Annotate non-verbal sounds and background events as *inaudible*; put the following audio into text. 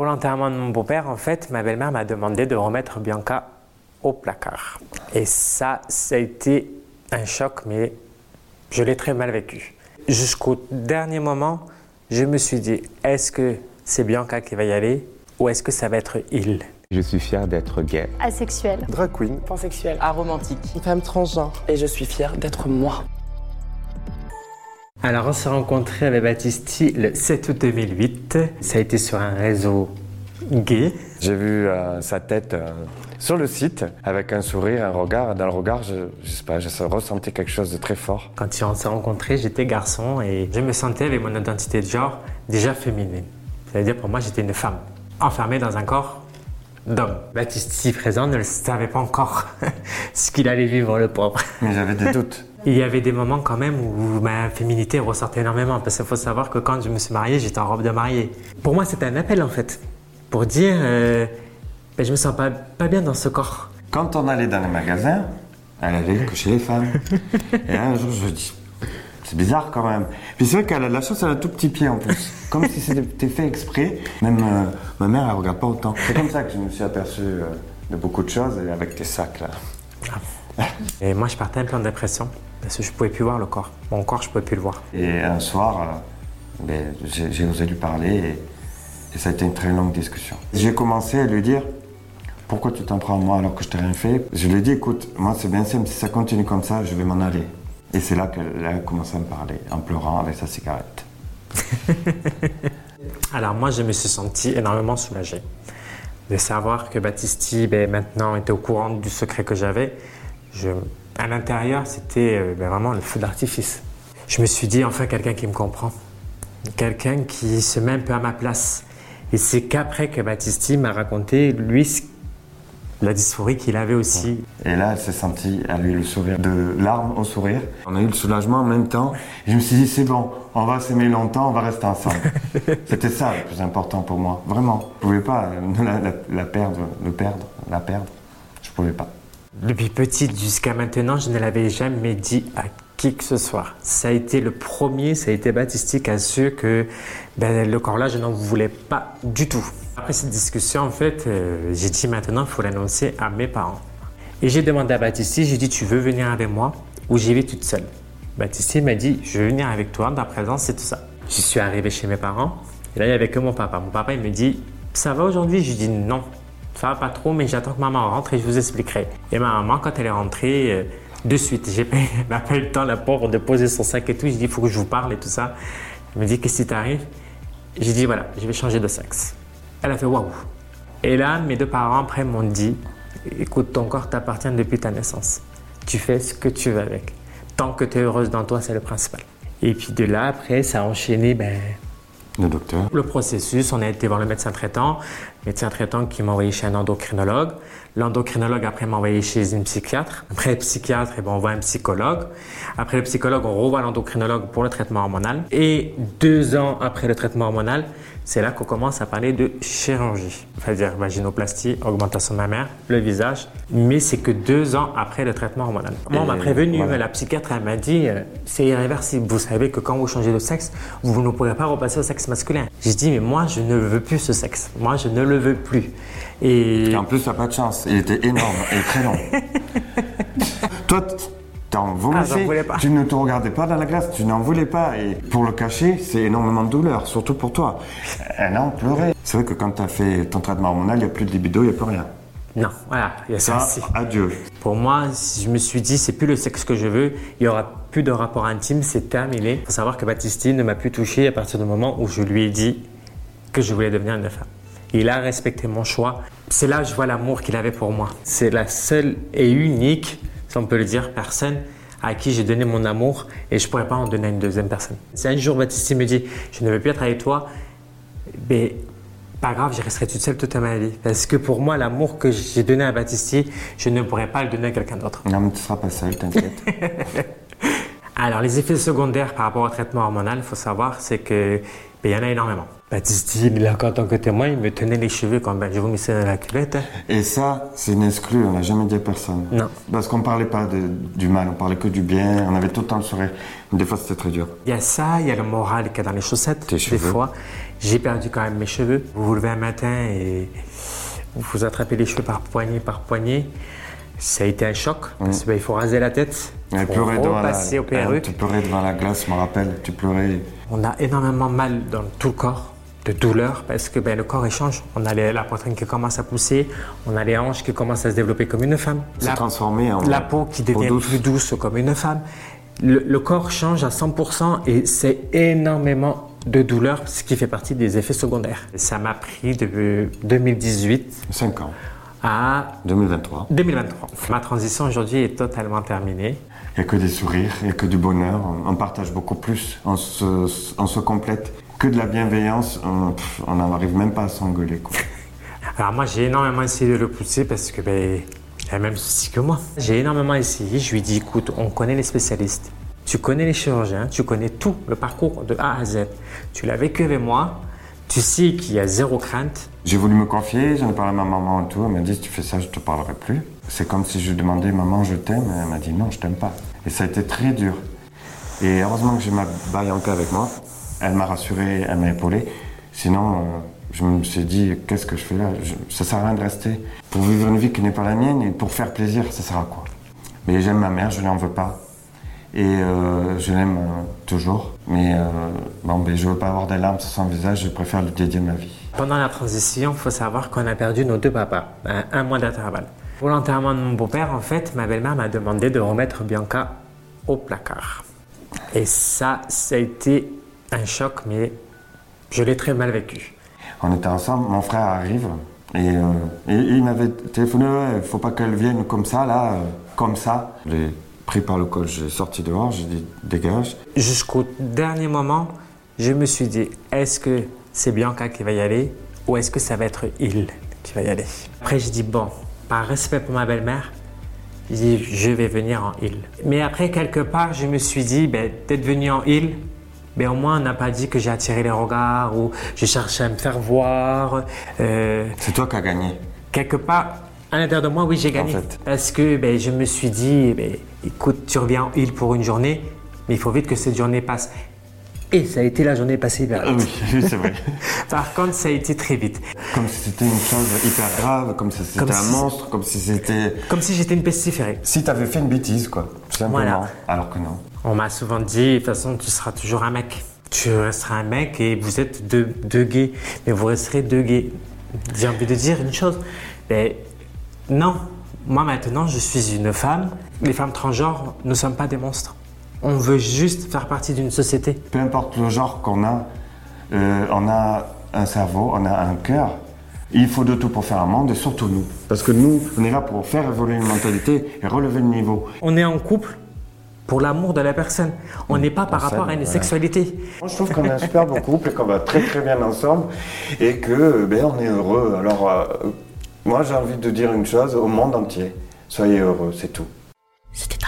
Pour l'enterrement de mon beau-père, en fait, ma belle-mère m'a demandé de remettre Bianca au placard. Et ça, ça a été un choc, mais je l'ai très mal vécu. Jusqu'au dernier moment, je me suis dit, est-ce que c'est Bianca qui va y aller ou est-ce que ça va être il? Je suis fier d'être gay. Asexuel. Drag queen. Pansexuel. Aromantique. Femme transgenre. Et je suis fier d'être moi. Alors, on s'est rencontrés avec Baptisti le 7 août 2008. Ça a été sur un réseau gay. J'ai vu euh, sa tête euh, sur le site avec un sourire, un regard. Dans le regard, je, je sais pas, je ressentais quelque chose de très fort. Quand on s'est rencontrés, j'étais garçon et je me sentais avec mon identité de genre déjà féminine. C'est-à-dire pour moi, j'étais une femme enfermée dans un corps d'homme. Baptiste, ici présent, ne le savait pas encore *laughs* ce qu'il allait vivre, le pauvre. Mais j'avais des doutes. Il y avait des moments quand même où ma féminité ressortait énormément parce qu'il faut savoir que quand je me suis mariée, j'étais en robe de mariée. Pour moi, c'était un appel en fait pour dire euh, ben, je me sens pas, pas bien dans ce corps. Quand on allait dans les magasins, elle allait que chez les femmes. Et un jour, je me dis, c'est bizarre quand même. Puis c'est vrai qu'elle a de la chance, elle a un tout petit pied en plus. Comme si c'était fait exprès. Même euh, ma mère, elle regarde pas autant. C'est comme ça que je me suis aperçu euh, de beaucoup de choses avec tes sacs là. *laughs* Et moi, je partais un peu en dépression parce que je pouvais plus voir le corps. Mon corps, je pouvais plus le voir. Et un soir, euh, ben, j'ai osé lui parler et, et ça a été une très longue discussion. J'ai commencé à lui dire pourquoi tu t'en prends à moi alors que je t'ai rien fait? Je lui ai dit écoute, moi c'est bien simple, si ça continue comme ça, je vais m'en aller. Et c'est là qu'elle a commencé à me parler, en pleurant avec sa cigarette. *laughs* Alors moi, je me suis senti énormément soulagé de savoir que Baptisti, ben, maintenant, était au courant du secret que j'avais. Je- À l'intérieur, c'était euh, ben, vraiment le feu d'artifice. Je me suis dit, enfin, quelqu'un qui me comprend. Quelqu'un qui se met un peu à ma place. Et c'est qu'après que Baptisti m'a raconté, lui, la dysphorie qu'il avait aussi. Et là, elle s'est sentie, elle a eu le sourire, de larmes au sourire. On a eu le soulagement en même temps. Et je me suis dit, c'est bon, on va s'aimer longtemps, on va rester ensemble. *laughs* C'était ça le plus important pour moi, vraiment. Je pouvais pas euh, la, la- la perdre, le perdre, la perdre. Je pouvais pas. Depuis petite jusqu'à maintenant, je ne l'avais jamais dit à qui que ce soit. Ça a été le premier, ça a été Baptiste qui a su que ben, le corps là, je n'en voulais pas du tout. Après cette discussion, en fait, euh, j'ai dit maintenant, il faut l'annoncer à mes parents. Et j'ai demandé à Baptiste, j'ai dit, tu veux venir avec moi ou j'y vais toute seule? Baptiste m'a dit, je veux venir avec toi, la présence, c'est tout ça. J'y suis arrivé chez mes parents, et là, il n'y avait que mon papa. Mon papa, il me dit, ça va aujourd'hui? Je lui dis, non, ça va pas trop, mais j'attends que maman rentre et je vous expliquerai. Et ma maman, quand elle est rentrée, euh, de suite, j'ai pas, *laughs* pas eu le temps, la pauvre, de poser son sac et tout. Je dis, il faut que je vous parle et tout ça. Elle me dit, qu'est-ce qui t'arrive? J'ai dit, voilà, je vais changer de sexe. Elle a fait, waouh. Et là, mes deux parents, après, m'ont dit, écoute, ton corps t'appartient depuis ta naissance. Tu fais ce que tu veux avec. Tant que tu es heureuse dans toi, c'est le principal. Et puis de là, après, ça a enchaîné, ben, Le docteur. le processus, on a été voir le médecin traitant, médecin traitant qui m'a envoyé chez un endocrinologue. L'endocrinologue après m'a envoyé chez une psychiatre. Après le psychiatre, eh ben, on voit un psychologue. Après le psychologue, on revoit l'endocrinologue pour le traitement hormonal. Et deux ans après le traitement hormonal, c'est là qu'on commence à parler de chirurgie, c'est-à-dire vaginoplastie, augmentation mammaire, le visage. Mais c'est que deux ans après le traitement hormonal. Moi, on m'a prévenu, voilà. la psychiatre, elle m'a dit, euh, c'est irréversible. Vous savez que quand vous changez de sexe, vous ne pourrez pas repasser au sexe masculin. J'ai dit, mais moi, je ne veux plus ce sexe. Moi, je ne le veux plus. Et Et en plus, t'as pas de chance. Il était énorme et très long. *laughs* Toi, t'en Ah, voulais pas. Tu ne te regardais pas dans la glace, tu n'en voulais pas. Et pour le cacher, c'est énormément de douleur, surtout pour toi. Elle en pleurait. C'est vrai que quand t'as fait ton traitement hormonal, il n'y a plus de libido, il n'y a plus rien. non, voilà, il y a ça, Ça, adieu. Pour moi, je me suis dit, c'est plus le sexe que je veux, il y aura plus de rapport intime, c'est terminé. Il faut savoir que Baptiste ne m'a plus touché à partir du moment où je lui ai dit que je voulais devenir une femme. Il a respecté mon choix. C'est là que je vois l'amour qu'il avait pour moi. C'est la seule et unique, si on peut le dire, personne à qui j'ai donné mon amour et je ne pourrais pas en donner à une deuxième personne. Si un jour Baptiste me dit, je ne veux plus être avec toi, ben, pas grave, je resterai toute seule toute ma vie. Parce que pour moi, l'amour que j'ai donné à Baptiste, je ne pourrais pas le donner à quelqu'un d'autre. Non, mais tu seras pas seul, t'inquiète. *laughs* Alors, les effets secondaires par rapport au traitement hormonal, il faut savoir, c'est que il y en a énormément. Baptiste, il est là en tant que témoin, il me tenait les cheveux comme ben, je vous mets dans la culotte. hein. Et ça, c'est une exclue, on n'a jamais dit à personne. Non. Parce qu'on parlait pas de- du mal, on parlait que du bien, on avait tout le temps le sourire. Des fois, c'était très dur. Il y a ça, il y a le moral qui est dans les chaussettes, Tes des cheveux. fois. J'ai perdu quand même mes cheveux. Vous vous levez un matin et vous vous attrapez les cheveux par poignée par poignée. Ça a été un choc parce qu'il faut raser la tête. Elle pleurait devant la, au PRU. tu pleurais devant la glace, je me rappelle. Tu pleurais. On a énormément mal dans tout le corps, de douleur, parce que ben, le corps échange. On a les- la poitrine qui commence à pousser, on a les hanches qui commencent à se développer comme une femme. s'est La, transformé en la peau qui devient douce. plus douce comme une femme. Le, le corps change à 100% et c'est énormément de douleur, ce qui fait partie des effets secondaires. Ça m'a pris de 2018 5 ans. À 2023. 2023. Ma transition aujourd'hui est totalement terminée. Il n'y a que des sourires, il n'y a que du bonheur. On, partage beaucoup plus, on se, on se complète. Que de la bienveillance, on n'arrive même pas à s'engueuler. *laughs* Alors moi j'ai énormément essayé de le pousser parce que ben, il a le même souci que moi. J'ai énormément essayé, je lui dit écoute, on connaît les spécialistes, tu connais les chirurgiens, tu connais tout, le parcours de A à Z. Tu l'as vécu avec moi, tu sais qu'il y a zéro crainte? J'ai voulu me confier, j'en ai parlé à ma maman et tout. Elle m'a dit si tu fais ça, je te parlerai plus. C'est comme si je demandais maman, je t'aime. Elle m'a dit non, je t'aime pas. Et ça a été très dur. Et heureusement que j'ai ma Bianca avec moi. Elle m'a rassuré, elle m'a épaulé. Sinon, euh, je me suis dit qu'est-ce que je fais là? Je- Ça sert à rien de rester. Pour vivre une vie qui n'est pas la mienne et pour faire plaisir, ça sert à quoi? Mais j'aime ma mère, je n'en veux pas. Et euh, je l'aime euh, toujours. Mais euh, bon, ben, je veux pas avoir des larmes sur son visage, je préfère lui dédier ma vie. Pendant la transition, il faut savoir qu'on a perdu nos deux papas, à un mois d'intervalle. Pour l'enterrement de mon beau-père, en fait, ma belle-mère m'a demandé de remettre Bianca au placard. Et ça, ça a été un choc, mais je l'ai très mal vécu. On était ensemble, mon frère arrive et, euh, et il m'avait téléphoné, il faut pas qu'elle vienne comme ça, là, euh, comme ça. Pris par le col, j'ai sorti dehors, j'ai dit dégage. Jusqu'au dernier moment, je me suis dit, est-ce que c'est Bianca qui va y aller ou est-ce que ça va être il qui va y aller? Après, je dis, bon, par respect pour ma belle-mère, je vais venir en il. Mais après, quelque part, je me suis dit, ben, d'être venu en il, ben, au moins, on n'a pas dit que j'ai attiré les regards ou je cherchais à me faire voir. Euh, C'est toi qui as gagné. quelque part, à l'intérieur de moi, oui, j'ai gagné. fait. Parce que ben, je me suis dit, ben, écoute, tu reviens en île pour une journée, mais il faut vite que cette journée passe. Et ça a été la journée passée hyper Ah vite. oui, *laughs* c'est vrai. Par contre, ça a été très vite. comme si c'était une chose hyper grave, comme si c'était un si- monstre, comme si c'était. Comme si j'étais une pestiférée. Si t'avais fait une bêtise, quoi. Simplement. Voilà. Alors que non. On m'a souvent dit, de toute façon, tu seras toujours un mec. Tu resteras un mec et vous êtes deux, deux gays, mais vous resterez deux gays. J'ai envie de dire une chose, mais non. Moi maintenant, je suis une femme. Les femmes transgenres ne sommes pas des monstres. On veut juste faire partie d'une société. Peu importe le genre qu'on a, euh, on a un cerveau, on a un cœur. Il faut de tout pour faire un monde, et surtout nous. Parce que nous, on est là pour faire évoluer une mentalité et relever le niveau. On est en couple pour l'amour de la personne. On n'est pas par rapport à une sexualité. Moi, je trouve qu'on est un super beau couple et qu'on va très très bien ensemble et que ben, on est heureux. Alors, euh, moi, j'ai envie de dire une chose au monde entier. Soyez heureux, c'est tout. C'était.